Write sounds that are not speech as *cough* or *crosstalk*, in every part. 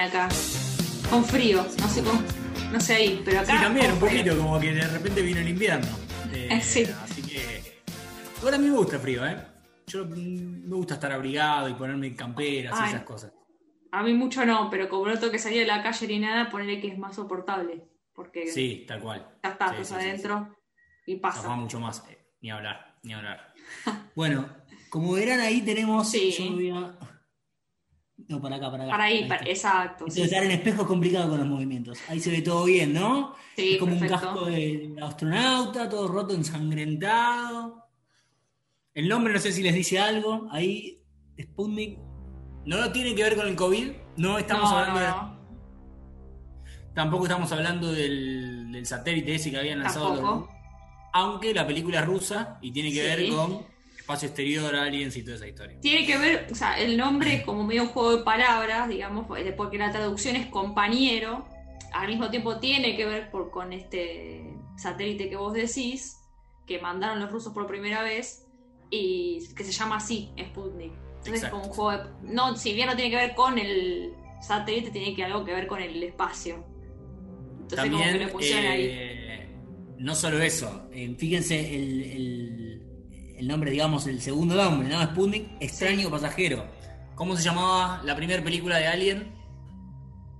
acá. Con frío, no sé cómo, no sé ahí, pero acá. Sí, también, un frío. poquito, como que de repente vino el invierno. *laughs* Eh, Sí. Así que. Ahora a mí me gusta el frío, ¿eh? Yo me gusta estar abrigado y ponerme camperas y esas cosas. A mí mucho no, pero como no tengo que salir de la calle ni nada, ponerle que es más soportable. Porque Sí, tal cual. ya está, Sí, adentro y pasa. Zafaba mucho más. eh, Ni hablar, ni hablar. *laughs* bueno, como verán ahí tenemos. No, para acá, para acá. Para ahí, para- exacto. Esto sí, estar en espejo es complicado con los movimientos. Ahí se ve todo bien, ¿no? Sí, es como un casco de astronauta, todo roto, ensangrentado. El nombre no sé si les dice algo. Ahí, Sputnik. No tiene que ver con el COVID. No estamos No, hablando no, de-. Tampoco estamos hablando del, del satélite ese que habían lanzado. Los- Aunque la película es rusa y tiene que Sí. ver con espacio exterior, aliens y toda esa historia. Tiene que ver, o sea, el nombre es como medio un juego de palabras, digamos, eh, porque la traducción es compañero, al mismo tiempo tiene que ver por- con este satélite que vos decís, que mandaron los rusos por primera vez, y que se llama así, Sputnik. Entonces es como un juego de... No, si bien no tiene que ver con el satélite, tiene que algo que ver con el espacio. Entonces como que También, le pusieron ahí. eh, no solo eso, eh, fíjense el, el- el nombre, digamos, el segundo nombre, ¿no? Sputnik, extraño pasajero. ¿Cómo se llamaba la primera película de Alien?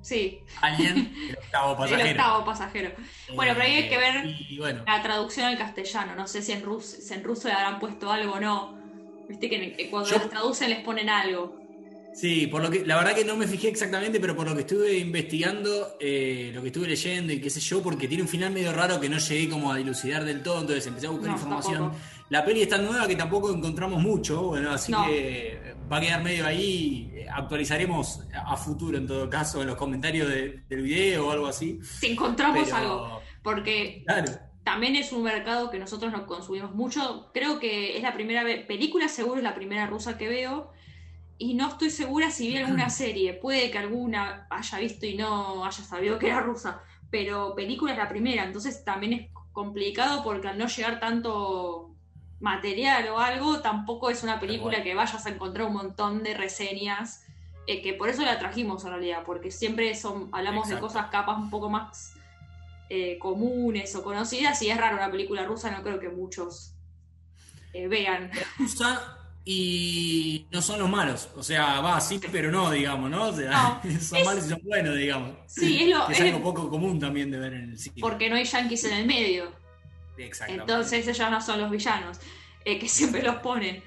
Sí, Alien, *laughs* el octavo pasajero. el octavo pasajero. Bueno, pero ahí hay que ver Y bueno, La traducción al castellano, no sé si en ruso, si en ruso le habrán puesto algo o no. Viste que cuando Yo- las traducen les ponen algo. sí, por lo que, la verdad que no me fijé exactamente, pero por lo que estuve investigando, eh, lo que estuve leyendo y qué sé yo, porque tiene un final medio raro que no llegué como a dilucidar del todo, entonces empecé a buscar No, información. tampoco. La peli es tan nueva que tampoco encontramos mucho, bueno, así No. que va a quedar medio ahí. eh, Actualizaremos a futuro en todo caso en los comentarios de- del video o algo así. Si encontramos Pero, algo. Porque Claro, también es un mercado que nosotros no consumimos mucho. Creo que es la primera vez, película seguro es la primera rusa que veo. Y no estoy segura si vi alguna *laughs* serie. Puede que alguna haya visto y no haya sabido que era rusa. Pero película es la primera. Entonces también es complicado porque al no llegar tanto material o algo, tampoco es una película que vayas a encontrar un montón de reseñas. eh, que por eso la trajimos en realidad. Porque siempre son, hablamos de cosas capas un poco más eh, comunes o conocidas. Y es raro una película rusa, no creo que muchos eh, vean. rusa y no son los malos. O sea, va así, pero no, digamos, ¿no? O sea, No, *laughs* son es- malos y son buenos, digamos. Sí, es lo- *laughs* Que es es- algo poco común también de ver en el cine. Porque no hay yankees en el medio. Entonces ellos no son los villanos, eh, que *laughs* siempre los ponen.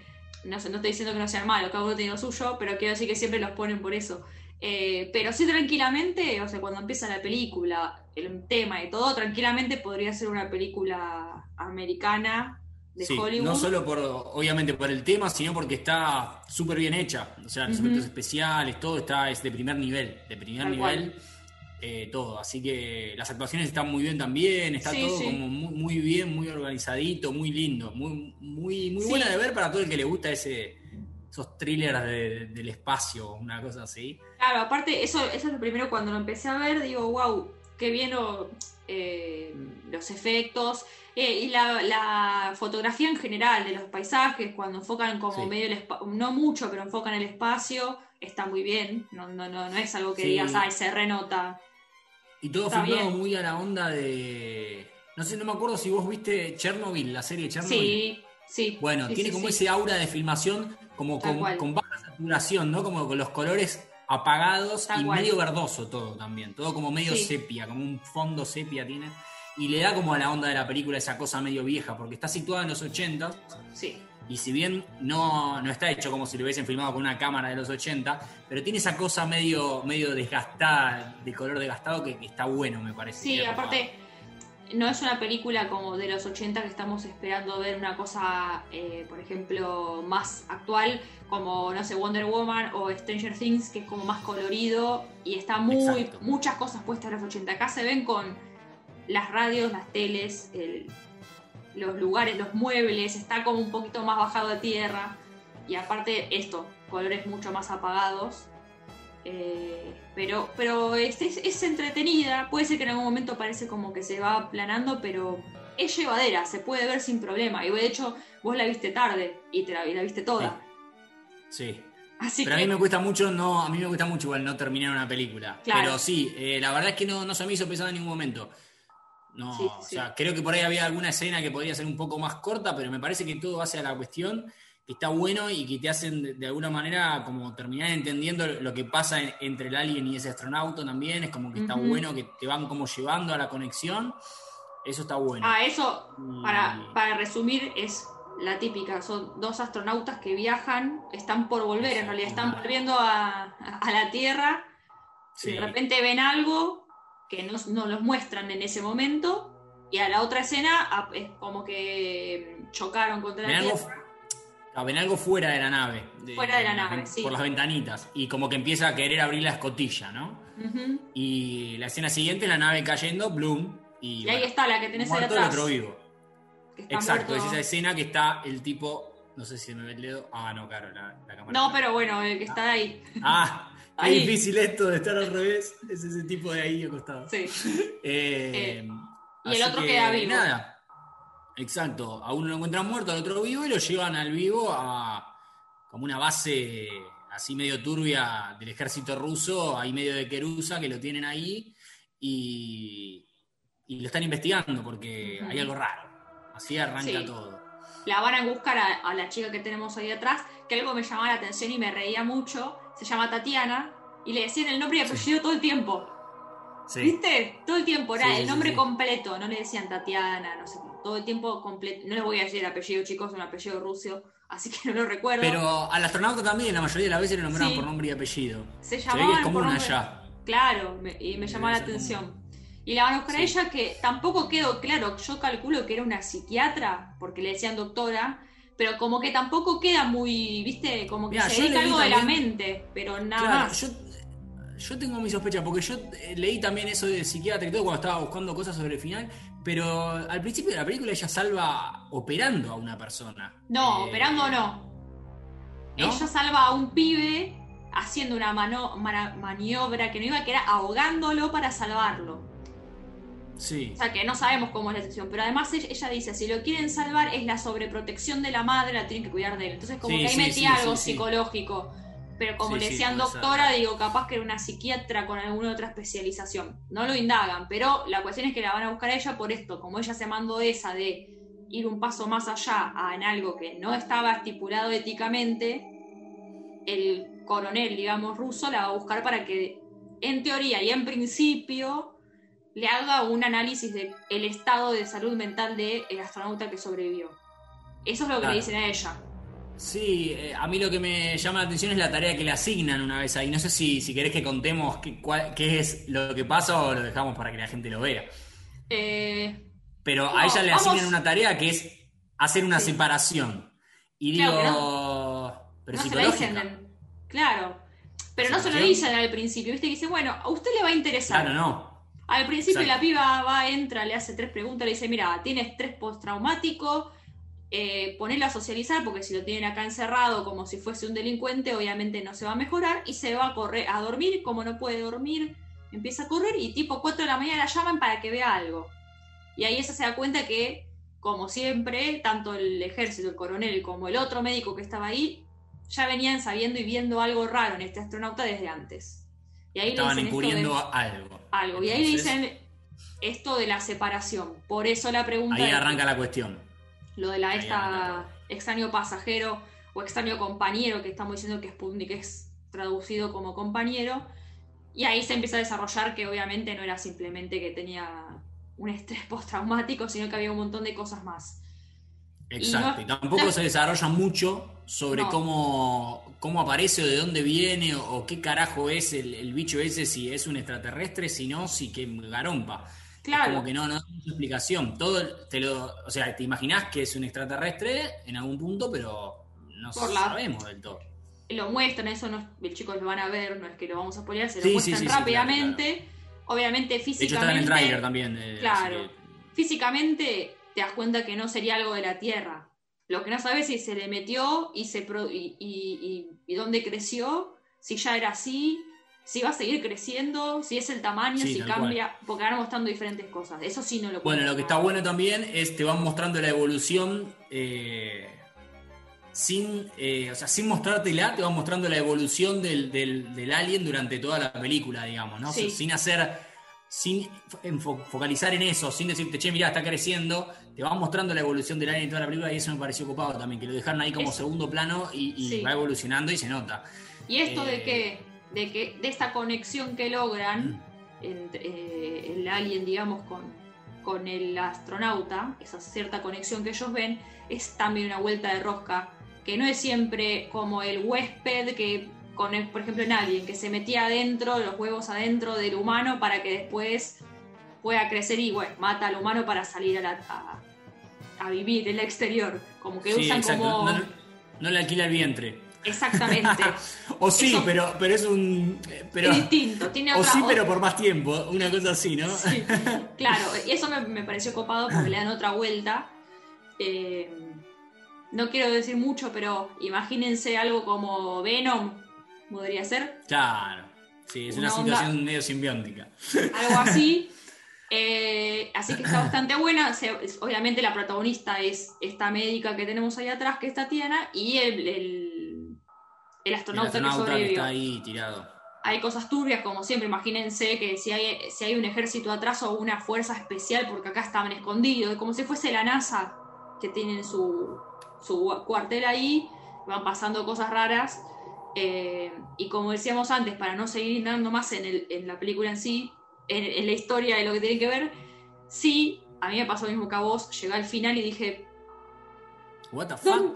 No sé, no estoy diciendo que no sean malos, cada uno tiene lo suyo, pero quiero decir que siempre los ponen por eso. Eh, pero sí tranquilamente, o sea, cuando empieza la película, el tema y todo, tranquilamente podría ser una película americana de Sí, Hollywood. no solo por, obviamente, por el tema, sino porque está súper bien hecha. O sea, los Ujú. efectos especiales, todo está es de primer nivel. De primer Tal nivel, eh, todo. Así que las actuaciones están muy bien también. Está Sí, todo sí. como muy, muy bien, muy organizadito, muy lindo. Muy, muy, muy Sí. buena de ver para todo el que le gusta ese esos thrillers de- del espacio, una cosa así. Claro, aparte, eso, eso es lo primero cuando lo empecé a ver, digo, wow, qué bien lo- eh, los efectos eh, y la, la fotografía en general de los paisajes, cuando enfocan como medio el no mucho, pero enfocan el espacio, está muy bien, no, no, no, no es algo que digas, ay, se renota. Y todo Está filmado bien. muy a la onda de. No sé, no me acuerdo si vos viste Chernobyl, la serie Chernobyl. Sí, sí. Bueno, sí, tiene sí, como sí. ese aura de filmación como Tal con, cual. con baja saturación, ¿no? Como con los colores apagados Tal y cual. medio verdoso todo también. Todo como medio sepia, como un fondo sepia tiene. Y le da como a la onda de la película esa cosa medio vieja, porque está situada en los 80 Sí, y si bien no, no está hecho como si lo hubiesen filmado con una cámara de los 80, pero tiene esa cosa medio, medio desgastada, de color desgastado, que, que está bueno, me parece. Sí, aparte, no es una película como de los 80 que estamos esperando ver una cosa, eh, por ejemplo, más actual, como, no sé, Wonder Woman o Stranger Things, que es como más colorido y está muy, Exacto. muchas cosas puestas en los 80. Acá se ven con las radios, las teles, el- los lugares, los muebles, está como un poquito más bajado a tierra. Y aparte esto, colores mucho más apagados. Eh, pero pero es, es- es entretenida. Puede ser que en algún momento parece como que se va aplanando, pero es llevadera, se puede ver sin problema. Y de hecho, vos la viste tarde y te la, y la viste toda. Sí. Así Pero a mí me cuesta mucho, no, a mí me cuesta mucho igual no terminar una película. Claro. Pero sí, eh, la verdad es que no, no se me hizo pesado en ningún momento. No, Sí, sí, o sí. sea, creo que por ahí había alguna escena que podría ser un poco más corta, pero me parece que todo hace a la cuestión que está bueno y que te hacen de, alguna manera como terminar entendiendo lo que pasa en- entre el alien y ese astronauta también. Es como que está Ujú. bueno, que te van como llevando a la conexión. Eso está bueno. ah, eso, Y- para, para resumir, es la típica. Son dos astronautas que viajan, están por volver, en realidad están volviendo a, a la Tierra. Sí. De repente ven algo que no, no los muestran en ese momento. Y a la otra escena es como que chocaron contra Ven la algo, Tierra. ah, ven algo fuera de la nave. Fuera de la nave, sí. Por las ventanitas. Y como que empieza a querer abrir la escotilla, ¿no? Y la escena siguiente, la nave cayendo, Bloom. Y, Y ahí está la que tenés muerto el atrás. otro vivo. Exacto, muerto. es esa escena que está el tipo. No sé si me ve el dedo. Ah, no, claro, la, la cámara. No, pero bueno, el que está ahí. Ah, *laughs* Ahí. difícil esto de estar al revés. Es ese tipo de ahí acostado. Sí. Eh, y el otro que, queda vivo. Nada. Exacto. A uno lo encuentran muerto, al otro vivo y lo llevan al vivo a como una base así medio turbia del ejército ruso, ahí medio de Kerusa, que lo tienen ahí y, y lo están investigando porque hay algo raro. Así arranca Sí. todo. La van a buscar a, a la chica que tenemos ahí atrás, que algo me llamaba la atención y me reía mucho. Se llama Tatiana y le decían el nombre y apellido todo el tiempo. Sí. ¿Viste? Todo el tiempo era Sí, el nombre completo, no le decían Tatiana, no sé qué. Todo el tiempo completo. No les voy a decir el apellido, chicos, es un apellido ruso, así que no lo recuerdo. Pero al astronauta también, la mayoría de las veces lo nombraban por nombre y apellido. se Se llamaban es común por nombre- allá. Claro, me- y me Debe llamaba la atención. Y la van a buscar a Sí. ella que tampoco quedó claro, yo calculo que era una psiquiatra, porque le decían doctora, pero como que tampoco queda muy, viste, como que Mirá, se dedica algo de la mente, pero nada Claro, más. yo, yo tengo mi sospecha, porque yo eh, leí también eso de psiquiatra y todo cuando estaba buscando cosas sobre el final, pero al principio de la película ella salva operando a una persona. No, Eh, operando no. ¿no? Ella salva a un pibe haciendo una mano- mara- maniobra que no iba, que era ahogándolo para salvarlo. Sí. O sea que no sabemos cómo es la situación, pero además ella, dice, si lo quieren salvar es la sobreprotección de la madre, la tienen que cuidar de él. Entonces como Sí, que ahí sí, metía sí, algo psicológico. Pero como le decían doctora, digo, capaz que era una psiquiatra con alguna otra especialización. No lo indagan, pero la cuestión es que la van a buscar a ella por esto. Como ella se mandó esa de ir un paso más allá a- en algo que no estaba estipulado éticamente, el coronel, digamos, ruso la va a buscar para que, en teoría y en principio, le haga un análisis del el estado de salud mental del astronauta que sobrevivió. Eso es lo que Claro. le dicen a ella. Sí, eh, a mí lo que me llama la atención es la tarea que le asignan una vez ahí. No sé si, si querés que contemos qué, cuál- qué es lo que pasa o lo dejamos para que la gente lo vea. Eh, Pero No, a ella le vamos- asignan una tarea que es hacer una Sí. separación. Y Claro digo, pero no se la dicen. Claro. Pero no se lo dicen al principio, ¿viste? Que dice, bueno, a usted le va a interesar. Claro, no. Al principio Exacto. la piba va, entra, le hace tres preguntas, le dice, mira, tiene estrés postraumático, eh, ponelo a socializar, porque si lo tienen acá encerrado como si fuese un delincuente, obviamente no se va a mejorar, y se va a correr, a dormir, como no puede dormir, empieza a correr, y tipo 4 de la mañana la llaman para que vea algo. Y ahí ella se da cuenta que, como siempre, tanto el ejército, el coronel, como el otro médico que estaba ahí, ya venían sabiendo y viendo algo raro en este astronauta desde antes. Y ahí le Estaban dicen de- encubriendo algo. algo. Y ahí le dicen esto de la separación. Por eso la pregunta Ahí arranca la cuestión. lo de la ahí esta extraño pasajero o extraño compañero que estamos diciendo que Sputnik es traducido como compañero. Y ahí se empieza a desarrollar que obviamente no era simplemente que tenía un estrés *laughs* postraumático, sino que había un montón de cosas más. Exacto. Y tampoco no- se desarrolla mucho sobre No. cómo, cómo aparece o de dónde viene o, o qué carajo es el, el bicho ese, si es un extraterrestre, si no, si que garompa. Claro. Como que no, no hay mucha explicación. Todo te lo, o sea, te imaginás que es un extraterrestre en algún punto, pero no Por la- sabemos del todo. lo muestran, eso no, es- chicos lo van a ver, no es que lo vamos a spoilear, se lo sí, muestran sí, sí, claro, rápidamente. Obviamente De hecho, está en físicamente. el tráiler también. eh, Claro. físicamente te das cuenta que no sería algo de la Tierra. Lo que no sabes es si se le metió y, se pro- y, y- y- y dónde creció, si ya era así, si va a seguir creciendo, si es el tamaño, Sí, si cambia, porque van mostrando diferentes cosas. Eso sí no lo Bueno, lo que está bueno también es te van mostrando la evolución eh, sin, eh, o sea, sin mostrártela, te va mostrando la evolución del, del, alien durante toda la película, digamos, ¿no? Sin hacer, sin focalizar en eso, sin decirte, che, mirá, está creciendo, te va mostrando la evolución del alien en toda la película y eso me pareció ocupado también, que lo dejaron ahí como segundo plano y, va evolucionando y se nota. Y esto de eh, que, de que, de esta conexión que logran mm. entre eh, el alien, digamos, con, con el astronauta, esa cierta conexión que ellos ven, es también una vuelta de rosca que no es siempre como el huésped que, con el, por ejemplo, en Alien, que se metía adentro, los huevos adentro del humano para que después pueda crecer y bueno, mata al humano para salir a, la, a, vivir en el exterior. Como que usan como. No, le alquila el vientre. Exactamente. *laughs* o sí, pero, pero es un. Pero, es distinto. Tiene o sí, pero por más tiempo. Una cosa así, ¿no? Sí, *laughs* claro, y eso me, me, pareció copado porque le dan otra vuelta. Eh, no quiero decir mucho, pero imagínense algo como Venom, podría ser. Claro, sí, es una, situación medio simbiótica. Algo así. *laughs* Eh, así que está *coughs* bastante buena. obviamente la protagonista es esta médica que tenemos ahí atrás, que es Tatiana, y el, el, astronauta, que sobrevivió. está ahí tirado. Hay cosas turbias, como siempre. Imagínense que si hay, si hay un ejército atrás o una fuerza especial, porque acá estaban escondidos, como si fuese la NASA, que tienen su, su cuartel ahí, van pasando cosas raras. Eh, y como decíamos antes, para no seguir dando más en, en la película en sí, en, la historia de lo que tiene que ver, sí, a mí me pasó lo mismo que a vos, llegué al final y dije, What the fuck?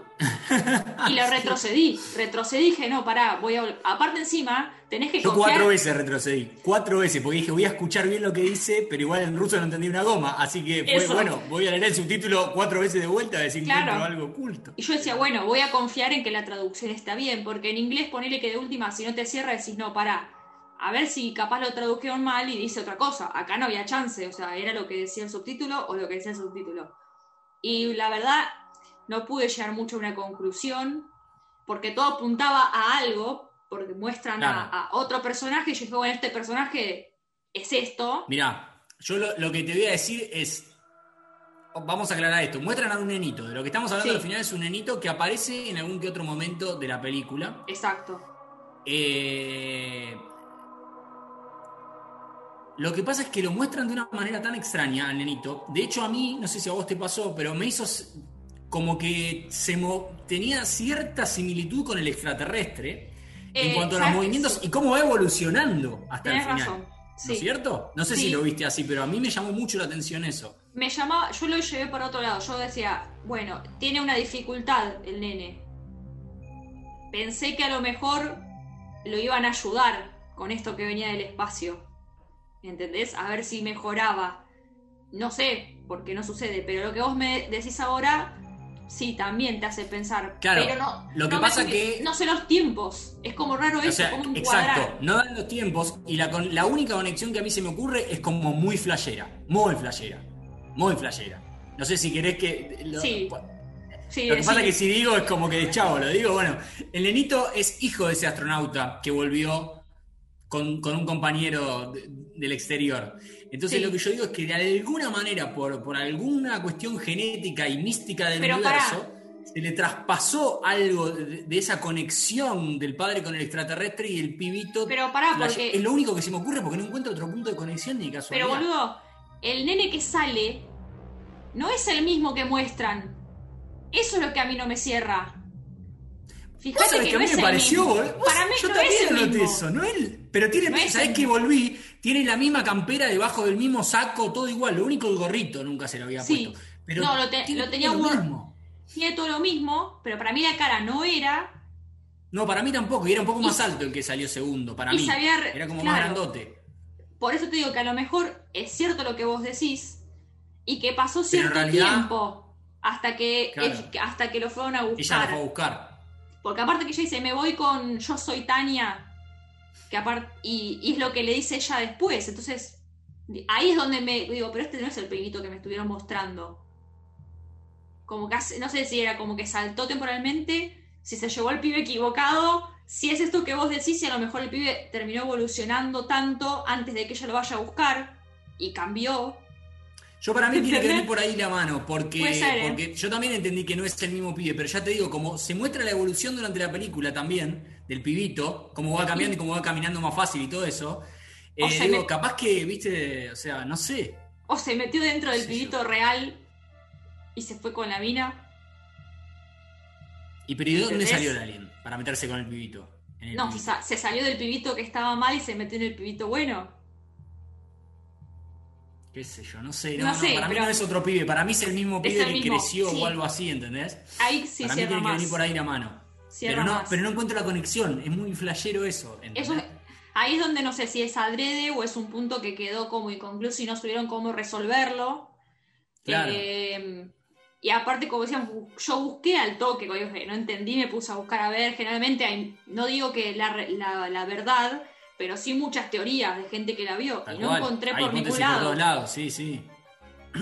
Y lo retrocedí. Retrocedí dije, no, pará, voy a. Aparte, encima, tenés que. Yo cuatro veces retrocedí. Cuatro veces, porque dije, voy a escuchar bien lo que dice, pero igual en ruso no entendí una goma. Así que, pues, bueno, voy a leer el subtítulo cuatro veces de vuelta a decir claro. algo oculto. Y yo decía, bueno, voy a confiar en que la traducción está bien, porque en inglés ponele que de última, si no te cierra, decís, no, pará. A ver si capaz lo tradujeron mal y dice otra cosa. Acá no había chance, o sea, era lo que decía el subtítulo o lo que decía el subtítulo. Y la verdad, no pude llegar mucho a una conclusión, porque todo apuntaba a algo, porque muestran a, otro personaje, y yo dije, bueno, este personaje es esto. Mira, yo lo, que te voy a decir es, vamos a aclarar esto, muestran a un nenito, de lo que estamos hablando al final es un nenito que aparece en algún que otro momento de la película. Exacto. Eh, lo que pasa es que lo muestran de una manera tan extraña al nenito. De hecho, a mí, no sé si a vos te pasó, pero me hizo como que se tenía cierta similitud con el extraterrestre en eh, cuanto a los movimientos y cómo va evolucionando hasta el final. ¿No es cierto? No sé si lo viste así, pero a mí me llamó mucho la atención eso. Me llamaba, yo lo llevé por otro lado. Yo decía, bueno, tiene una dificultad el nene. Pensé que a lo mejor lo iban a ayudar con esto que venía del espacio. ¿Entendés? A ver si mejoraba. No sé, porque no sucede, pero lo que vos me decís ahora sí, también te hace pensar. Claro, pero no, lo que pasa que, No sé los tiempos, es como raro eso, como un Exacto, no dan los tiempos y la, la única conexión que a mí se me ocurre es como muy flashera, muy flashera, muy flashera. No sé si querés que... Lo, sí. lo que pasa es que si digo es como que de chavo, lo digo, bueno, el nenito es hijo de ese astronauta que volvió con, un compañero del exterior. Entonces lo que yo digo es que de alguna manera, por, por alguna cuestión genética y mística del universo, se le traspasó algo de, esa conexión del padre con el extraterrestre y el pibito. Pero pará, porque. Es lo único que se me ocurre porque no encuentro otro punto de conexión ni casualidad. Pero boludo, el nene que sale no es el mismo que muestran. Eso es lo que a mí no me cierra. Fíjate que, a mí me pareció, Para mí yo no también es el noté eso, ¿no? pero tiene, ¿sabés que volví? Tiene la misma campera debajo del mismo saco, todo igual, lo único el gorrito nunca se lo había puesto. Pero no, lo, tenía lo mismo. Tiene todo lo mismo, pero para mí la cara no era. No, para mí tampoco, y era un poco más alto el que salió segundo, para mí. era como más grandote. Por eso te digo que a lo mejor es cierto lo que vos decís, y que pasó cierto tiempo hasta que, hasta que lo fueron a buscar. Ella lo fue a buscar. Porque aparte que ella dice, me voy con yo soy Tania, que aparte, y, es lo que le dice ella después. Entonces, ahí es donde me digo, pero este no es el pibito que me estuvieron mostrando. Como que no sé si era como que saltó temporalmente, si se llevó al pibe equivocado, si es esto que vos decís, y a lo mejor el pibe terminó evolucionando tanto antes de que ella lo vaya a buscar y cambió. Yo para mí tiene que venir por ahí la mano, porque, ser, ¿eh? porque yo también entendí que no es el mismo pibe, pero ya te digo, como se muestra la evolución durante la película también, del pibito, cómo va cambiando y cómo va caminando más fácil y todo eso, eh, digo, capaz que, viste, o sea, no sé. O se metió dentro del pibito real y se fue con la mina. ¿Y pero ¿y de dónde salió el alien? Para meterse con el pibito. el No, pibito? se salió del pibito que estaba mal y se metió en el pibito bueno. Qué sé yo, no sé. No, No no, sé, para mí no es otro pibe, para mí es el mismo pibe el que mismo, creció sí. o algo así, ¿entendés? Ahí sí para mí tiene que venir por ahí la mano. Cierra Pero no, más. pero no encuentro la conexión, es muy flashero eso. ¿entendés? Eso- ahí es donde no sé si es adrede o es un punto que quedó como inconcluso y no supieron cómo resolverlo. Claro. Eh, y aparte, como decíamos, bu- yo busqué al toque, no entendí, me puse a buscar a ver. Generalmente, hay- no digo que la, re- la- la verdad, pero sí muchas teorías de gente que la vio. Tal y no cual. encontré Hay por ningún por lado. todos lados, sí, sí.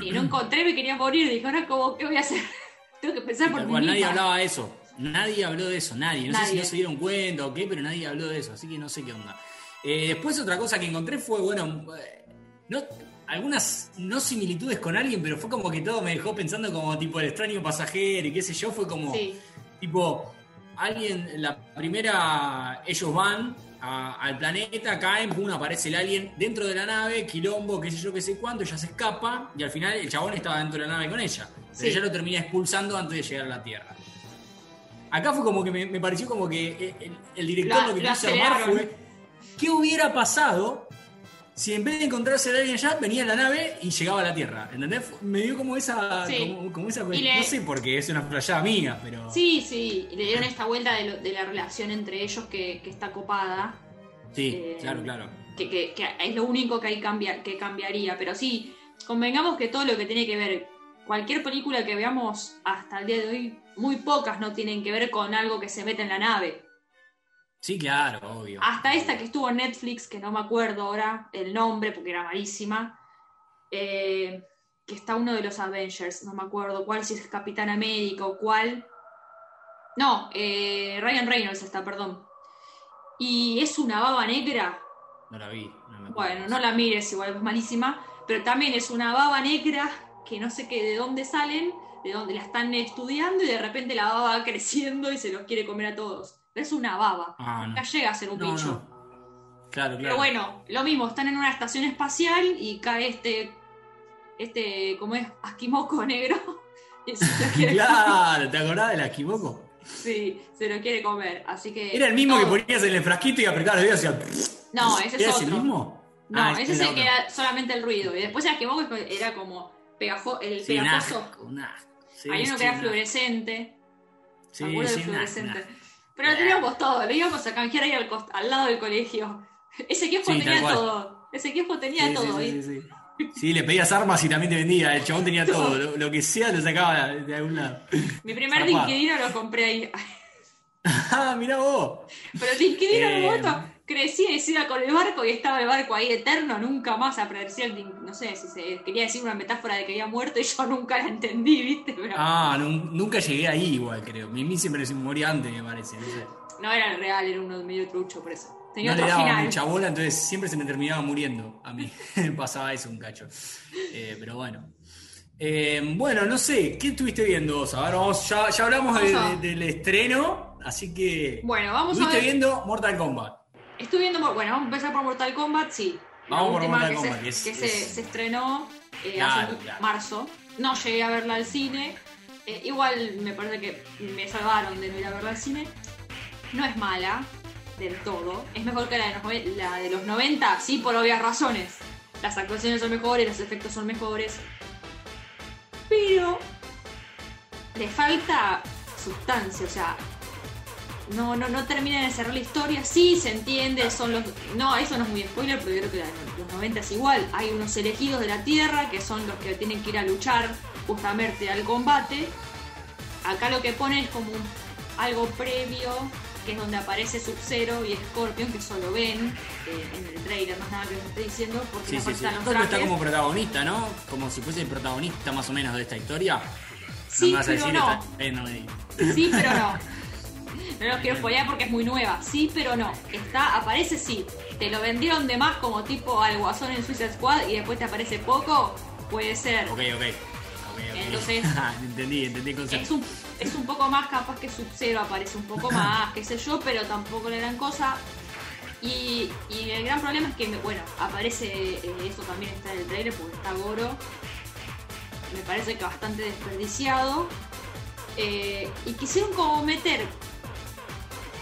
Y no encontré, me quería morir. Dije, ahora, ¿cómo, ¿qué voy a hacer? *laughs* Tengo que pensar por mí nadie hablaba de eso. Nadie habló de eso, nadie. No sé si no se dieron cuenta o qué, pero nadie habló de eso, así que no sé qué onda. Eh, después otra cosa que encontré fue, bueno, eh, no, algunas no similitudes con alguien, pero fue como que todo me dejó pensando como tipo el extraño pasajero y qué sé yo, fue como Sí. tipo alguien, la primera, ellos van a- al planeta, caen, pum, aparece el alien dentro de la nave, quilombo, qué sé yo, qué sé cuánto, ella se escapa y al final el chabón estaba dentro de la nave con ella. Pero Sí. ella lo termina expulsando antes de llegar a la Tierra. Acá fue como que me, me pareció como que el, el director Lo- lo que quiso armar fue ¿qué hubiera pasado si en vez de encontrarse el alien allá, venía a la nave y llegaba a la Tierra? ¿Entendés? Me dio como esa, Sí. como, como esa le- no sé por qué, es una playada mía, pero... Sí, sí, y le dieron esta vuelta de, lo- de la relación entre ellos que, que está copada. Sí, Eh, claro, claro. que, que- que es lo único que, hay cambia, que cambiaría. Pero sí, convengamos que todo lo que tiene que ver, cualquier película que veamos hasta el día de hoy, muy pocas no tienen que ver con algo que se mete en la nave. Sí, claro, obvio. Hasta esta que estuvo en Netflix, que no me acuerdo ahora el nombre porque era malísima, eh, que está uno de los Avengers, no me acuerdo cuál, si es Capitán América o cuál. No, eh, Ryan Reynolds está, perdón. Y es una baba negra. No la vi. No me. Bueno, no la mires, igual es malísima, pero también es una baba negra que no sé qué de dónde salen, de dónde la están estudiando y de repente la baba va *laughs* creciendo y se los quiere comer a todos. Es una baba. Ah, no. Nunca llega a ser un No, bicho. no. Claro, claro. Pero bueno, lo mismo, están en una estación espacial y cae este, este, ¿cómo es? Asquimoco negro. *laughs* Y se lo quiere *laughs* Claro, ¿te acordás de la equivoco? Sí, se lo quiere comer. Así que. Era el mismo que ponías en el frasquito y apretabas los dedos y hacía... No, ese es ¿Era otro. ese mismo? No, Ah, ese es era el que era solamente el ruido. Y después el Asquimoco era como pegajo, el Sí, pegajoso. Hay uno que era fluorescente. Sí, sí, del fluorescente. Pero lo teníamos todo, lo íbamos a canjear ahí al, cost- al lado del colegio. Ese kiosco Sí, tenía todo. Ese kiosco tenía Sí, todo. sí, sí, sí, sí. Sí, le pedías armas y también te vendía. El chabón tenía todo. *laughs* Lo, lo que sea lo sacaba de algún lado. Mi primer. Linkidino lo compré ahí. *laughs* Ah, mirá vos. Pero un Eh. momento crecía y se iba con el barco y estaba el barco ahí eterno, nunca más aparecía el No sé si se quería decir una metáfora de que había muerto y yo nunca la entendí, ¿viste? Pero Ah, nun- nunca llegué ahí igual, creo. Mimi siempre se moría antes, me parece. No sé. no era real, era uno medio trucho por eso. Tenía No le daba final. mucha bola, entonces siempre se me terminaba muriendo a mí. *laughs* Pasaba eso un cacho. Eh, pero bueno. Eh, bueno, no sé, ¿qué estuviste viendo vos? A ver, vamos, ya, ya hablamos de- Vamos a- de- del estreno, así que. Bueno, vamos a estuviste ver. viendo Mortal Kombat. Estoy viendo, bueno, vamos a empezar por Mortal Kombat, sí. La Vamos por última Mortal que, Kombat, se, que es- que se- es- se estrenó eh, Claro, hace claro. marzo. No llegué a verla al cine. Eh, igual me parece que me salvaron de no ir a verla al cine. No es mala del todo. Es mejor que la de, los, la de los 90, sí, por obvias razones. Las actuaciones son mejores, los efectos son mejores. Pero le falta sustancia, o sea, no, no, no termina de cerrar la historia. Sí, se entiende, son los. No, eso no es muy spoiler, pero yo creo que de los 90 es igual. Hay unos elegidos de la Tierra que son los que tienen que ir a luchar justamente al combate. Acá lo que pone es como un- algo previo, que es donde aparece Sub-Zero y Scorpion, que solo ven eh, en el trailer, no es nada que les esté diciendo, porque Sí, no sí, sí. los Scorpio está trajes. como protagonista, ¿no? Como si fuese el protagonista más o menos de esta historia. Sí, me vas a pero decir no. esta- eh, no me. Sí, pero no. *laughs* No los quiero spoilear porque es muy nueva. Sí, pero no. Está, aparece sí. Te lo vendieron de más como tipo al guasón en Suicide Squad y después te aparece poco. puede ser. Ok, ok. okay, okay. Entonces, *laughs* entendí, entendí el concepto. Es un, es un poco más capaz que Sub-Zero aparece un poco más, qué sé yo, pero tampoco la gran cosa. Y, y el gran problema es que, bueno, aparece, eh, eso también está en el trailer porque está Goro. Me parece que bastante desperdiciado. Eh, y quisieron como meter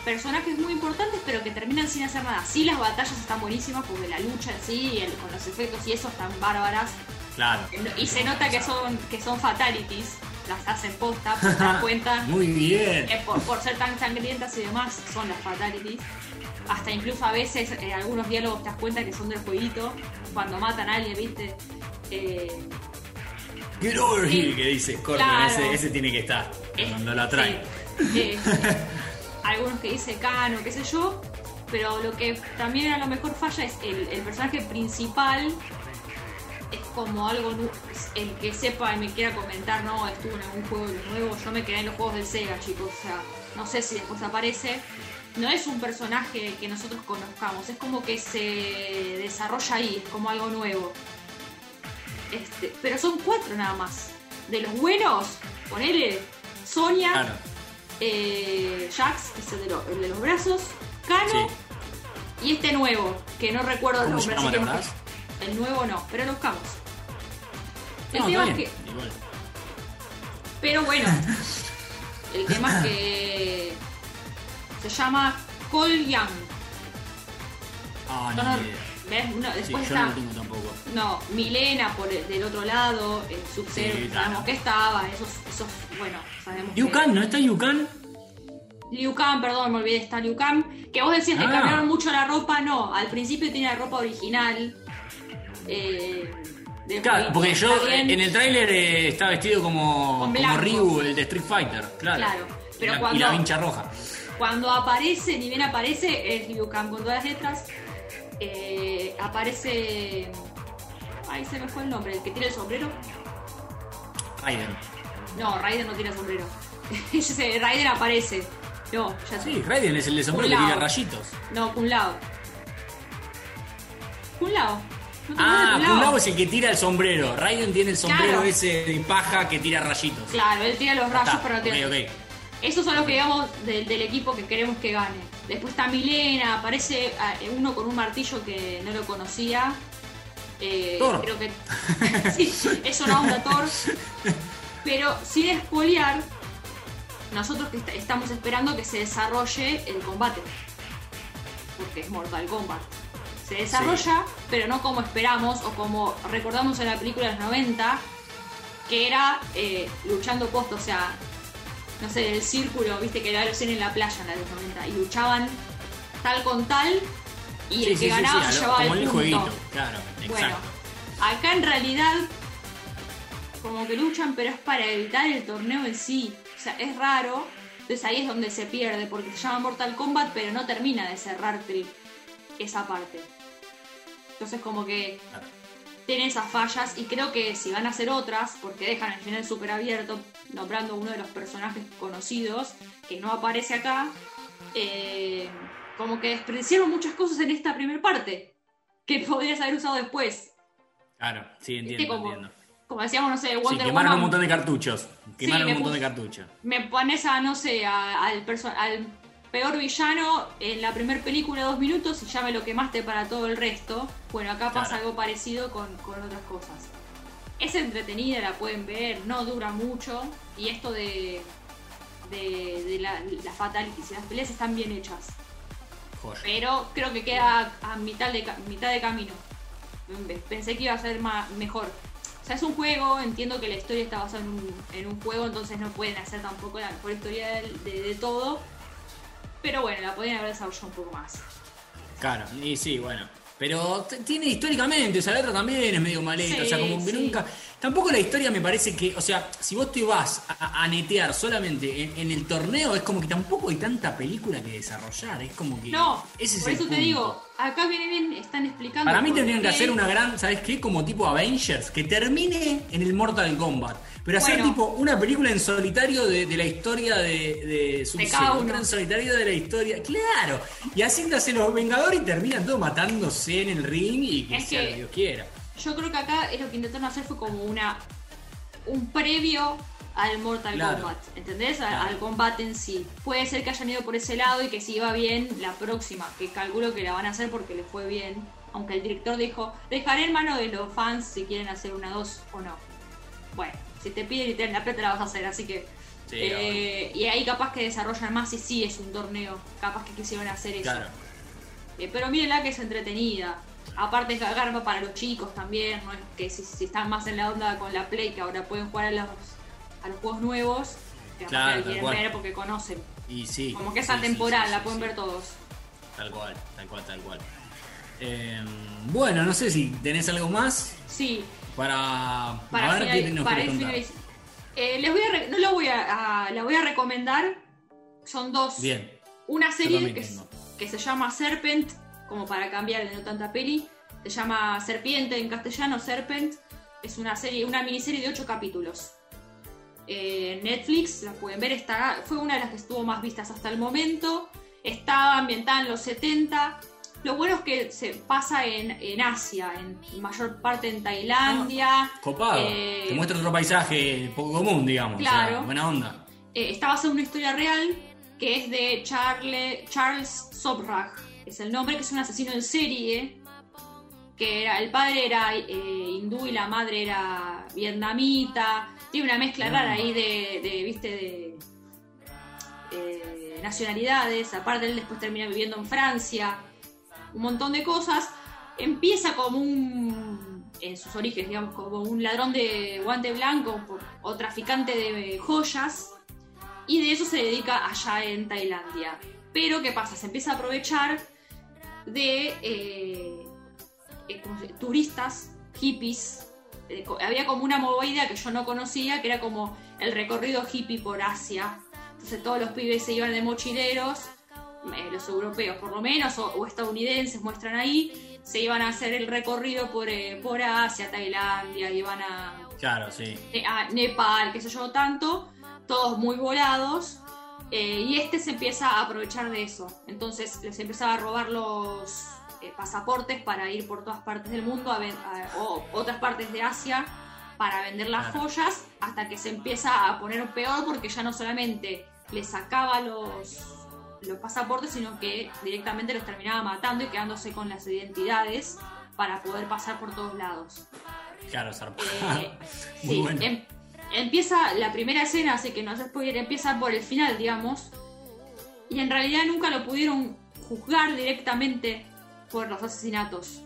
personajes muy importantes pero que terminan sin hacer nada. Sí, las batallas están buenísimas porque la lucha en sí, el, con los efectos y eso están bárbaras. Claro. Y se nota que son, que son fatalities, las hacen posta, *laughs* por dar cuenta. Muy bien. que por, por ser tan sangrientas y demás, son las fatalities. Hasta incluso a veces en algunos diálogos te das cuenta que son del jueguito. Cuando matan a alguien, viste. Eh, Get over Sí. here, que dice. Claro. Ese, ese tiene que estar eh, cuando la trae. sí. Eh, *laughs* algunos que dice Kano, qué sé yo. Pero lo que también a lo mejor falla es el, personaje principal. Es como algo el que sepa y me quiera comentar, no, estuvo en algún juego nuevos, yo me quedé en los juegos del Sega, chicos, o sea, no sé si después aparece. No es un personaje que nosotros conozcamos, es como que se desarrolla ahí, es como algo nuevo. Este, pero son cuatro nada más. De los buenos, ponele Sonia. Eh, Jax, que es el de, lo- el de los brazos, Kano Sí. y este nuevo, que no recuerdo el ¿Cómo se nombre. así que- el nuevo no, pero lo buscamos. El No, tema es que, Igual. pero bueno, *laughs* el tema es que se llama Cole Young. Ah, Yo no. ¿Ves? No, Sí, después yo está, no lo tengo tampoco. no, Milena por el- del otro lado, el Sub-Zero, Sí, sabemos que estaba, esos, esos, bueno, sabemos que- Yukan, ¿no está Yukan? Liu Kang, perdón, me olvidé, está Liu Kang. Que vos decías que Ah. cambiaron mucho la ropa, no. Al principio tenía la ropa original. Eh, Claro, porque yo bien, en el tráiler eh, está vestido como, como. Ryu, el de Street Fighter. Claro. Claro, pero y, la, cuando- y la vincha roja. Cuando aparece, ni bien aparece, es Liu Kang con todas las letras. Eh, aparece. Ay, se me fue el nombre, el que tiene el sombrero. Raiden. No, Raiden no tiene sombrero. *laughs* Raiden aparece. No, ya sé. Sí, Raiden es el de sombrero que tira rayitos. No, Kun Lao. Kun Lao. ¿No Ah, Kun Lao es el que tira el sombrero. Raiden tiene el sombrero Claro. ese de paja que tira rayitos. Claro, él tira los rayos, está. pero no tiene. Ok, ok. Esos son los que digamos del, del equipo que queremos que gane. Después está Milena, aparece ah, uno con un martillo que no lo conocía. Eh, Thor. Creo que. *laughs* sí, es una onda Thor. Pero sin espolear, nosotros que est- estamos esperando que se desarrolle el combate. Porque es Mortal Kombat. Se desarrolla, pero no como esperamos o como recordamos en la película de los 90, que era eh, luchando post, o sea, no sé, el círculo, viste que era hacían en la playa en la de los 90, y luchaban tal con tal, y Sí, el que sí, ganaba sí, se llevaba como el punto. jueguito. Claro, Bueno, exacto. acá en realidad como que luchan, pero es para evitar el torneo en sí. O sea, es raro. Entonces ahí es donde se pierde, porque se llama Mortal Kombat, pero no termina de cerrar esa parte. Entonces como que. Tiene esas fallas y creo que si van a hacer otras, porque dejan el final súper abierto, nombrando uno de los personajes conocidos que no aparece acá, eh, como que desperdiciaron muchas cosas en esta primera parte que podrías haber usado después. Claro, sí, entiendo, como, entiendo. como decíamos, no sé, Sí, Wonder quemaron Woman. un montón de cartuchos. Quemaron me un montón de cartuchos. Me pones a, no sé, a- al, al peor villano en la primera película dos minutos y ya me lo quemaste para todo el resto. Bueno, acá pasa Claro. algo parecido con, con otras cosas. Es entretenida, la pueden ver, no dura mucho. Y esto de, de, de la, las fatalities y las peleas están bien hechas. Joya. Pero creo que queda a mitad de, mitad de camino. Pensé que iba a ser ma- mejor. O sea, es un juego, entiendo que la historia está basada en un, en un juego, entonces no pueden hacer tampoco la mejor historia de todo. Pero bueno, la podrían haber desarrollado un poco más. Claro, y sí, bueno. Pero tiene históricamente, o sea, la otra también es medio maleta, o sea, como que sí. nunca. Tampoco la historia me parece que, o sea, si vos te vas a, a netear solamente en, en el torneo, es como que tampoco hay tanta película que desarrollar, es como que. No, ese es por el eso te punto. digo, acá viene bien, están explicando. Para mí tendrían que hacer una gran, ¿sabes qué? Como tipo Avengers, que termine en el Mortal Kombat. Pero hacer Bueno. tipo una película en solitario de, de la historia de, de uno. otra en solitario de la historia. Claro. Y haciéndose los Vengadores y terminan todos matándose en el ring y que Es sea que lo que Dios quiera. Yo creo que acá es lo que intentaron hacer fue como una un previo al Mortal Claro. Kombat, ¿entendés? Claro. Al combate en sí. Puede ser que hayan ido por ese lado y que si iba bien la próxima, que calculo que la van a hacer porque les fue bien. Aunque el director dijo, dejaré en mano de los fans si quieren hacer una 2 o no. Bueno, si te piden y te dan la plata la vas a hacer, así que... Sí, eh, y ahí capaz que desarrollan más y sí es un torneo. Capaz que quisieron hacer eso. Claro. Eh, pero mírenla que es entretenida. Aparte es garpa para los chicos también, no que si, si están más en la onda con la Play, que ahora pueden jugar a los, a los juegos nuevos, que Claro, quieren cual. ver porque conocen. Y sí. Como que es sí, atemporal, sí, la pueden ver todos. Tal cual, tal cual, tal cual. Eh, bueno, no sé si tenés algo más Sí, para, para, a ver final- qué para contar. Eh, les voy a no la voy a, a- la voy a recomendar. Son dos. Bien, Una serie que, se llama Serpent, como para cambiar de no tanta peli. Se llama Serpiente en castellano, Serpent. Es una serie, una miniserie de 8 capítulos. Eh, Netflix, la pueden ver, está, fue una de las que estuvo más vistas hasta el momento. Estaba ambientada en los 70. Lo bueno es que se pasa en, en Asia, en mayor parte en Tailandia. copado. Eh, Te muestra otro paisaje poco común, digamos. o sea, Claro. buena onda. Eh, está basada en una historia real que es de Charle- Charles Sobrag, es el nombre, que es un asesino en serie. Que era, el padre era eh, hindú y la madre era vietnamita. Tiene una mezcla rara ahí de, de, viste, de eh, nacionalidades. Aparte, él después termina viviendo en Francia. Un montón de cosas. Empieza como un. En sus orígenes, digamos, como un ladrón de guante blanco o traficante de joyas y de eso se dedica allá en Tailandia. Pero ¿qué pasa? Se empieza a aprovechar de eh, eh, turistas, hippies. Eh, había como una movida que yo no conocía, que era como el recorrido hippie por Asia. Entonces todos los pibes se iban de mochileros, eh, los europeos por lo menos, o, o estadounidenses muestran ahí, se iban a hacer el recorrido por, eh, por Asia, Tailandia, iban a, Claro, sí. Ne- a Nepal, qué sé yo, tanto, todos muy volados. eh, y este se empieza a aprovechar de eso. Entonces les empezaba a robar los eh, pasaportes para ir por todas partes del mundo a ven- a- o otras partes de Asia para vender las Claro. joyas hasta que se empieza a poner peor porque ya no solamente les sacaba los, los pasaportes, sino que directamente los terminaba matando y quedándose con las identidades para poder pasar por todos lados. Claro. Eh, *laughs* Muy sí, bueno. em- empieza la primera escena, así que no se spoiler, empieza por el final, digamos. Y en realidad nunca lo pudieron juzgar directamente por los asesinatos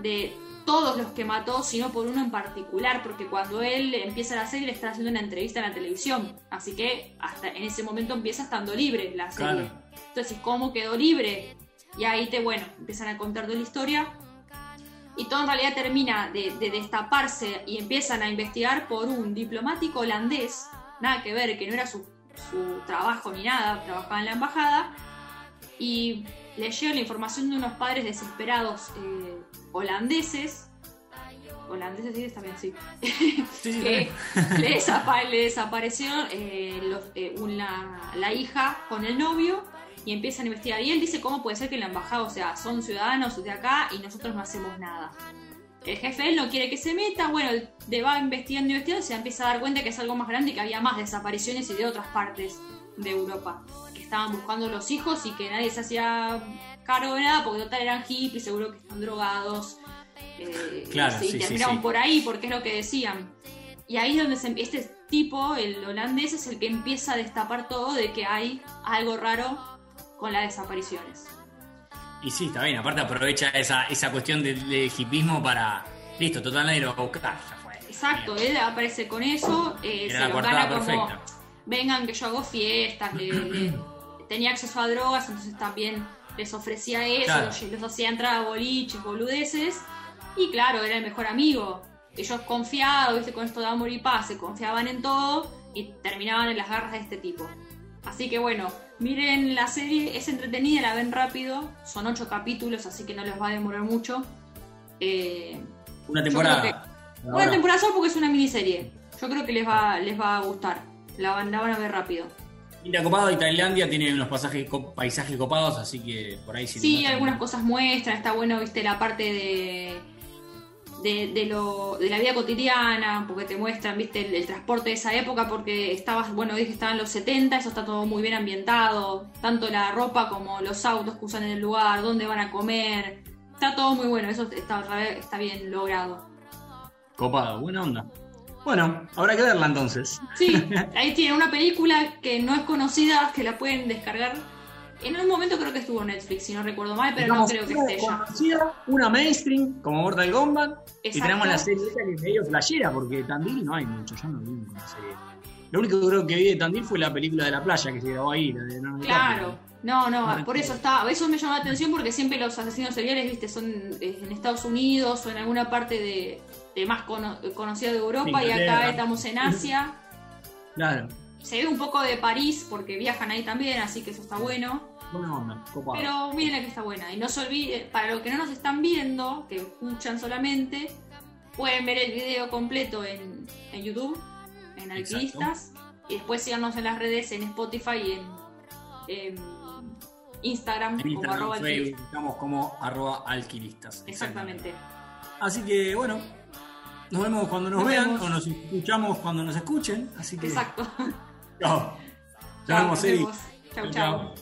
de todos los que mató, sino por uno en particular, porque cuando él empieza la serie le está haciendo una entrevista en la televisión, así que hasta en ese momento empieza estando libre la serie. Claro. Entonces, ¿cómo quedó libre? Y ahí te, bueno, empiezan a contar toda la historia. Y todo en realidad termina de, de destaparse y empiezan a investigar por un diplomático holandés, nada que ver, que no era su, su trabajo ni nada, trabajaba en la embajada, y le llega la información de unos padres desesperados eh, holandeses, holandeses sí, también sí, *laughs* que le, desapa- le desapareció eh, los- eh, una- la hija con el novio y empiezan a investigar. Y él dice cómo puede ser que la embajada, o sea, son ciudadanos de acá y nosotros no hacemos nada. El jefe él no quiere que se meta, bueno, de- va investigando y investigando y se empieza a dar cuenta que es algo más grande y que había más desapariciones y de otras partes de Europa. Que estaban buscando los hijos y que nadie se hacía cargo de nada porque total eran hippies, seguro que están drogados. eh, Claro, y sí, sí, terminaron sí. por ahí porque es lo que decían. Y ahí es donde se, este tipo, el holandés, es el que empieza a destapar todo de que hay algo raro con las desapariciones. Y sí, está bien. Aparte aprovecha esa, esa cuestión del, del hipismo para... Listo, total nadie lo va a buscar. Ya fue. Exacto, él aparece con eso, eh, se lo gana como, perfecta. vengan que yo hago fiestas, le- le- *clears throat* tenía acceso a drogas, entonces también les ofrecía eso, Claro. los, los hacía entrar a boliches, boludeces, y claro, era el mejor amigo. Ellos confiados, viste, con esto de amor y paz, se confiaban en todo y terminaban en las garras de este tipo. Así que bueno, miren la serie, es entretenida, la ven rápido, son ocho capítulos, así que no les va a demorar mucho. Eh, Una temporada. una temporada solo porque es una miniserie. Yo creo que les va, les va a gustar. La van, la van a ver rápido. India copado y Tailandia tiene unos pasajes, paisajes copados, así que por ahí sí. Sí, algunas cosas muestran. Está bueno, viste, la parte de de, lo, de la vida cotidiana, porque te muestran, viste, el, transporte de esa época, porque estabas, bueno, dije que estaban los 70, eso está todo muy bien ambientado, tanto la ropa como los autos que usan en el lugar, dónde van a comer, está todo muy bueno, eso está, está bien logrado. Copado, buena onda. Bueno, habrá que verla entonces. Sí, *laughs* ahí tiene una película que no es conocida, que la pueden descargar en un momento creo que estuvo en Netflix, si no recuerdo mal, pero no creo que esté ya. Una mainstream, como Mortal Kombat, y tenemos la serie que es medio flashera, porque Tandil no hay mucho, yo no vi una serie. Lo único que creo que vi de Tandil fue la película de la playa que se grabó ahí, la de Claro. No, no, por eso está, eso me llamó la atención porque siempre los asesinos seriales, viste, son eh, en Estados Unidos o en alguna parte de, más conocida de Europa y acá estamos en Asia. Claro. Se ve un poco de París porque viajan ahí también, así que eso está bueno. Pero miren que está buena. Y no se olviden, para los que no nos están viendo, que escuchan solamente, pueden ver el video completo en, YouTube, en Alquilistas. Y después síganos en las redes, en Spotify y en, Instagram, como arroba Estamos como arroba alquilistas. Exactamente. Así que bueno, nos vemos cuando nos, vean o nos escuchamos cuando nos escuchen. Así que. Exacto. *laughs* Chao. Nos vemos, Chau, chau.